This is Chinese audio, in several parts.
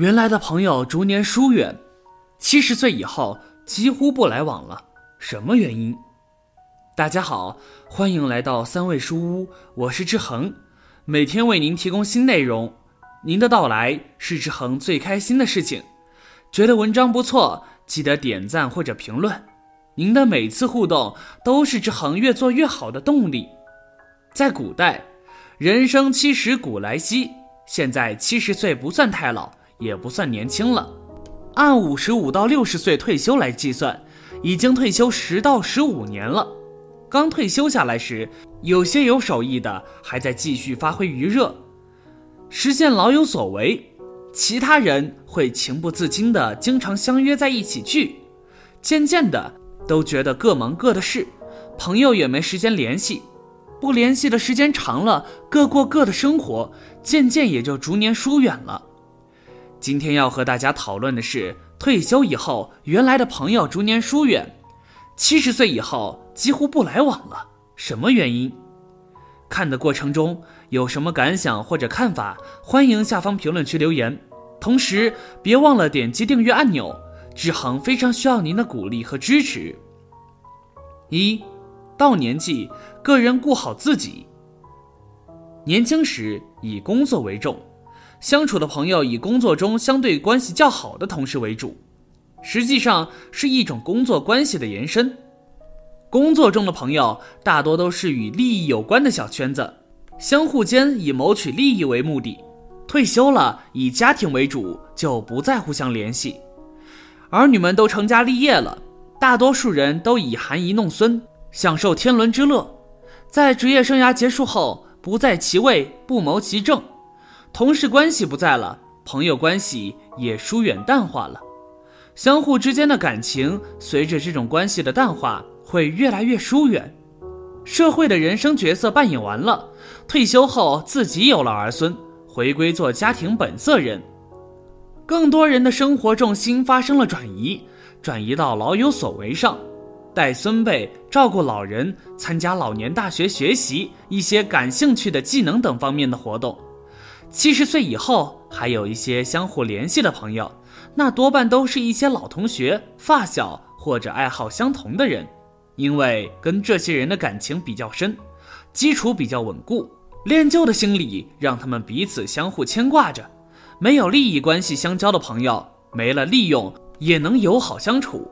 原来的朋友逐年疏远，七十岁以后几乎不来往了，什么原因？大家好，欢迎来到三味书屋，我是志恒，每天为您提供新内容。您的到来是志恒最开心的事情。觉得文章不错，记得点赞或者评论。您的每次互动都是志恒越做越好的动力。在古代，人生七十古来稀，现在七十岁不算太老。也不算年轻了，按五十五到六十岁退休来计算，已经退休十到十五年了。刚退休下来时，有些有手艺的还在继续发挥余热，实现老有所为；其他人会情不自禁的经常相约在一起聚，渐渐的都觉得各忙各的事，朋友也没时间联系，不联系的时间长了，各过各的生活，渐渐也就逐年疏远了。今天要和大家讨论的是，退休以后原来的朋友逐年疏远，七十岁以后几乎不来往了，什么原因？看的过程中有什么感想或者看法，欢迎下方评论区留言。同时别忘了点击订阅按钮，志恒非常需要您的鼓励和支持。一，到年纪，个人顾好自己。年轻时以工作为重。相处的朋友以工作中相对关系较好的同事为主，实际上是一种工作关系的延伸。工作中的朋友大多都是与利益有关的小圈子，相互间以谋取利益为目的。退休了，以家庭为主，就不再互相联系。儿女们都成家立业了，大多数人都已含饴弄孙，享受天伦之乐。在职业生涯结束后，不在其位，不谋其政。同事关系不在了，朋友关系也疏远淡化了，相互之间的感情随着这种关系的淡化会越来越疏远。社会的人生角色扮演完了，退休后自己有了儿孙，回归做家庭本色人。更多人的生活重心发生了转移，转移到老有所为上，带孙辈、照顾老人、参加老年大学学习一些感兴趣的技能等方面的活动。七十岁以后，还有一些相互联系的朋友，那多半都是一些老同学、发小或者爱好相同的人，因为跟这些人的感情比较深，基础比较稳固，恋旧的心理让他们彼此相互牵挂着。没有利益关系相交的朋友，没了利用也能友好相处，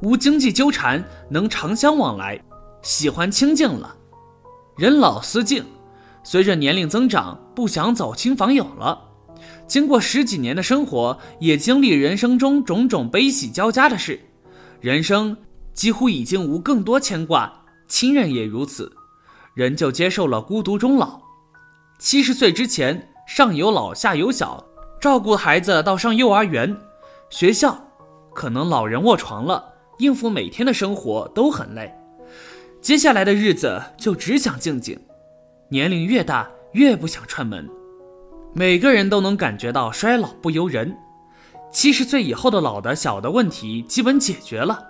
无经济纠缠，能长相往来，喜欢清静了。人老思静。随着年龄增长，不想走亲访友了。经过十几年的生活，也经历人生中种种悲喜交加的事，人生几乎已经无更多牵挂。亲人也如此，人就接受了孤独终老。七十岁之前，上有老下有小，照顾孩子到上幼儿园、学校，可能老人卧床了，应付每天的生活都很累。接下来的日子就只想静静。年龄越大，越不想串门。每个人都能感觉到衰老不由人。七十岁以后的老的小的问题基本解决了，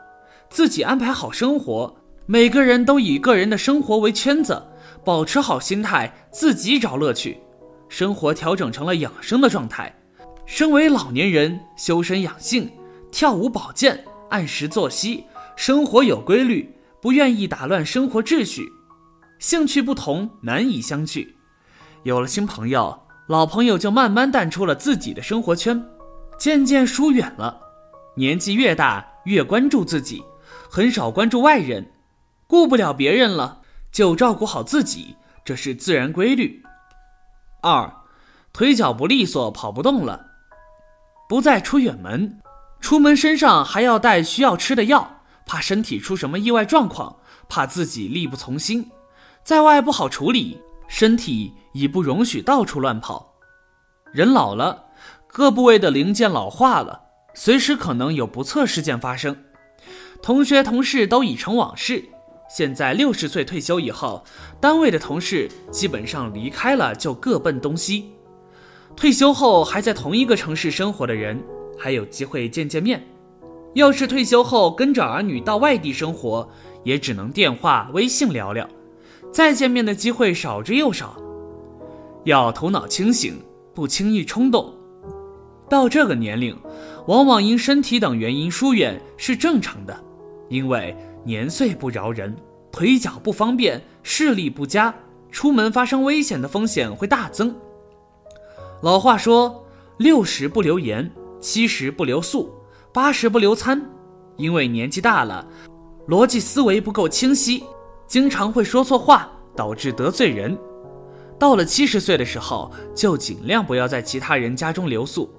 自己安排好生活。每个人都以个人的生活为圈子，保持好心态，自己找乐趣。生活调整成了养生的状态。身为老年人，修身养性，跳舞保健，按时作息，生活有规律，不愿意打乱生活秩序。兴趣不同，难以相聚。有了新朋友，老朋友就慢慢淡出了自己的生活圈，渐渐疏远了。年纪越大，越关注自己，很少关注外人。顾不了别人了，就照顾好自己，这是自然规律。二，腿脚不利索，跑不动了，不再出远门。出门身上还要带需要吃的药，怕身体出什么意外状况，怕自己力不从心。在外不好处理，身体已不容许到处乱跑。人老了，各部位的零件老化了，随时可能有不测事件发生。同学同事都已成往事。现在六十岁退休以后，单位的同事基本上离开了就各奔东西。退休后还在同一个城市生活的人，还有机会见见面。要是退休后跟着儿女到外地生活，也只能电话、微信聊聊。再见面的机会少之又少，要头脑清醒，不轻易冲动。到这个年龄，往往因身体等原因疏远是正常的，因为年岁不饶人，腿脚不方便，视力不佳，出门发生危险的风险会大增。老话说：“六十不留言，七十不留宿，八十不留餐。”因为年纪大了，逻辑思维不够清晰，经常会说错话，导致得罪人。到了七十岁的时候，就尽量不要在其他人家中留宿。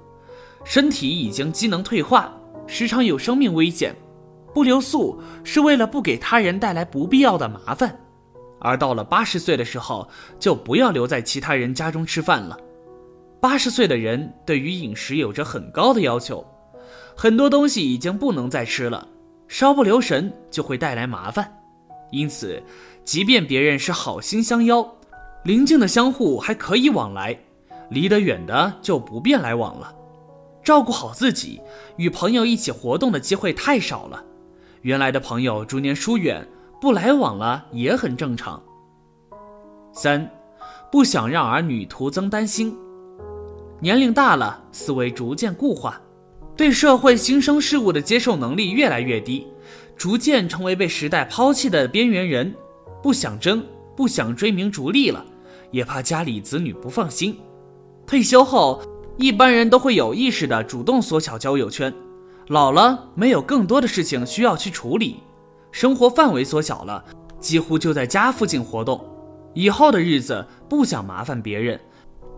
身体已经机能退化，时常有生命危险，不留宿是为了不给他人带来不必要的麻烦。而到了八十岁的时候，就不要留在其他人家中吃饭了。八十岁的人对于饮食有着很高的要求，很多东西已经不能再吃了，稍不留神就会带来麻烦。因此，即便别人是好心相邀，邻近的相互还可以往来，离得远的就不便来往了。照顾好自己，与朋友一起活动的机会太少了。原来的朋友逐年疏远，不来往了也很正常。三，不想让儿女徒增担心。年龄大了，思维逐渐固化，对社会新生事物的接受能力越来越低，逐渐成为被时代抛弃的边缘人。不想争，不想追名逐利了，也怕家里子女不放心。退休后。一般人都会有意识的主动缩小交友圈，老了没有更多的事情需要去处理，生活范围缩小了，几乎就在家附近活动。以后的日子不想麻烦别人，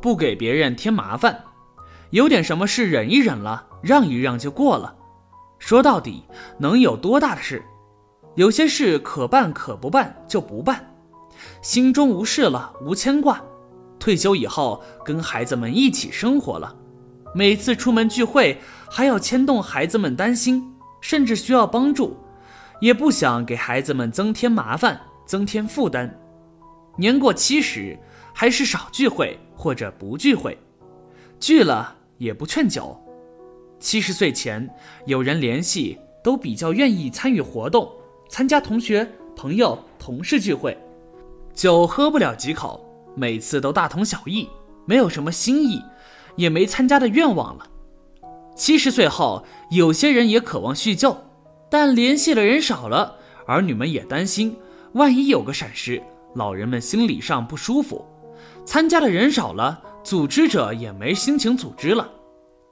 不给别人添麻烦，有点什么事忍一忍了，让一让就过了。说到底，能有多大的事？有些事可办可不办就不办，心中无事了，无牵挂。退休以后，跟孩子们一起生活了，每次出门聚会还要牵动孩子们担心，甚至需要帮助，也不想给孩子们增添麻烦、增添负担。年过七十，还是少聚会或者不聚会，聚了也不劝酒。七十岁前有人联系，都比较愿意参与活动，参加同学、朋友、同事聚会，酒喝不了几口。每次都大同小异，没有什么新意，也没参加的愿望了。七十岁后，有些人也渴望叙旧，但联系的人少了，儿女们也担心，万一有个闪失，老人们心理上不舒服。参加的人少了，组织者也没心情组织了。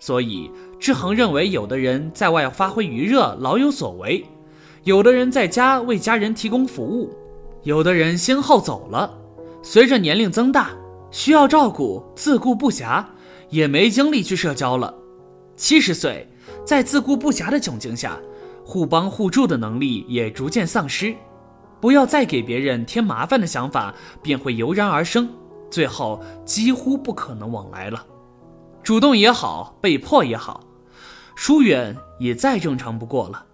所以，志恒认为，有的人在外发挥余热，老有所为；有的人在家为家人提供服务；有的人先后走了。随着年龄增大，需要照顾，自顾不暇，也没精力去社交了。七十岁，在自顾不暇的窘境下，互帮互助的能力也逐渐丧失。不要再给别人添麻烦的想法便会油然而生，最后几乎不可能往来了。主动也好，被迫也好，疏远也再正常不过了。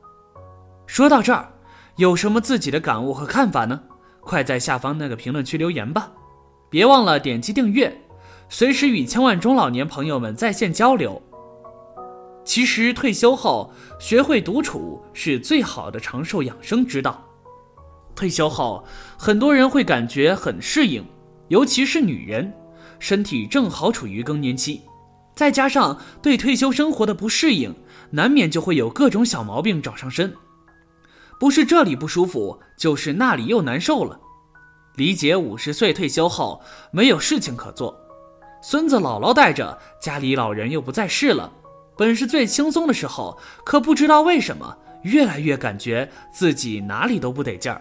说到这儿，有什么自己的感悟和看法呢？快在下方那个评论区留言吧，别忘了点击订阅，随时与千万中老年朋友们在线交流。其实退休后学会独处是最好的长寿养生之道。退休后，很多人会感觉很适应，尤其是女人，身体正好处于更年期，再加上对退休生活的不适应，难免就会有各种小毛病找上身。不是这里不舒服，就是那里又难受了。李姐五十岁退休后没有事情可做，孙子姥姥带着，家里老人又不在世了，本是最轻松的时候，可不知道为什么，越来越感觉自己哪里都不得劲儿。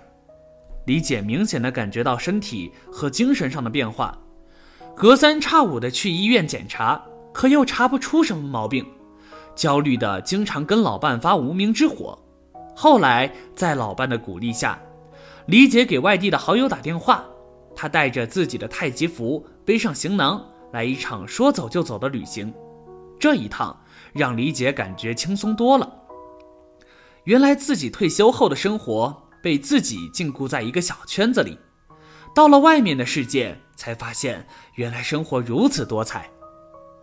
李姐明显的感觉到身体和精神上的变化，隔三差五的去医院检查，可又查不出什么毛病，焦虑的经常跟老伴发无名之火。后来，在老伴的鼓励下，李姐给外地的好友打电话，她带着自己的太极符，背上行囊，来一场说走就走的旅行。这一趟让李姐感觉轻松多了。原来自己退休后的生活被自己禁锢在一个小圈子里，到了外面的世界，才发现原来生活如此多彩。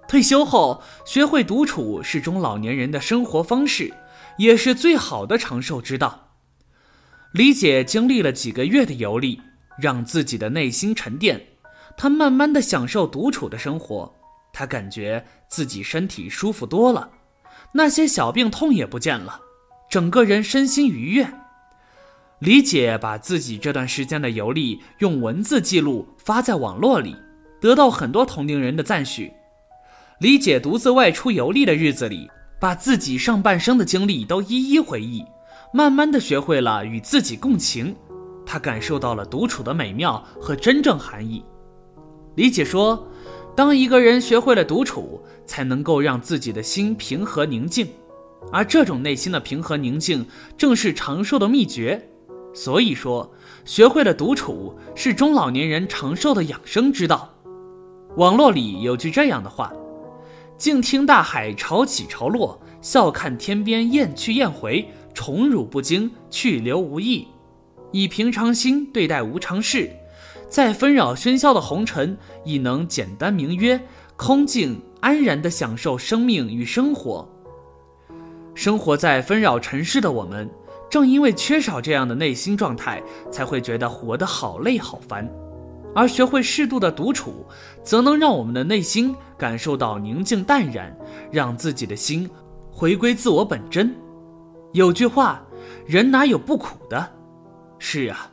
退休后学会独处是中老年人的生活方式。也是最好的长寿之道。李姐经历了几个月的游历，让自己的内心沉淀，她慢慢的享受独处的生活。她感觉自己身体舒服多了，那些小病痛也不见了，整个人身心愉悦。李姐把自己这段时间的游历用文字记录发在网络里，得到很多同龄人的赞许。李姐独自外出游历的日子里，把自己上半生的经历都一一回忆，慢慢的学会了与自己共情。她感受到了独处的美妙和真正含义。李姐说：“当一个人学会了独处，才能够让自己的心平和宁静，而这种内心的平和宁静，正是长寿的秘诀。”所以说，学会了独处是中老年人长寿的养生之道。网络里有句这样的话：“静听大海潮起潮落，笑看天边雁去雁回，宠辱不惊，去留无意。以平常心对待无常事，在纷扰喧嚣的红尘，亦能简单明约，空静安然地享受生命与生活。生活在纷扰尘世的我们。”正因为缺少这样的内心状态，才会觉得活得好累好烦。而学会适度的独处，则能让我们的内心感受到宁静淡然，让自己的心回归自我本真。有句话，人哪有不苦的？是啊，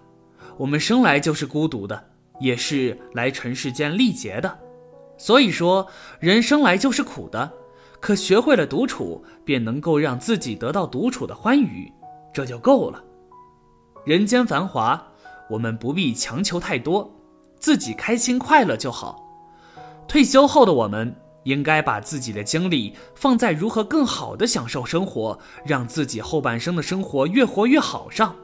我们生来就是孤独的，也是来尘世间历劫的。所以说，人生来就是苦的，可学会了独处，便能够让自己得到独处的欢愉。这就够了。人间繁华，我们不必强求太多，自己开心快乐就好。退休后的我们，应该把自己的精力放在如何更好的享受生活，让自己后半生的生活越活越好上。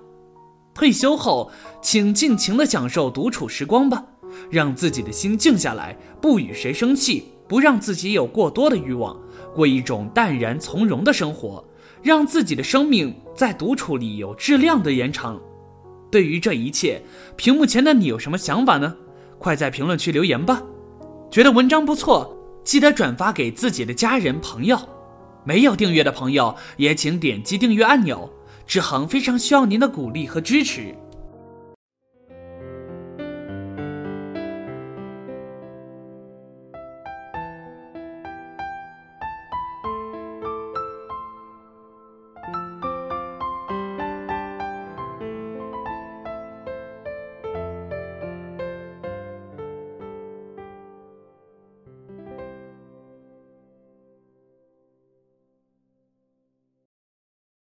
退休后，请尽情的享受独处时光吧，让自己的心静下来，不与谁生气，不让自己有过多的欲望，过一种淡然从容的生活。让自己的生命在独处里有质量的延长。对于这一切，屏幕前的你有什么想法呢？快在评论区留言吧！觉得文章不错，记得转发给自己的家人朋友。没有订阅的朋友也请点击订阅按钮。志恒非常需要您的鼓励和支持。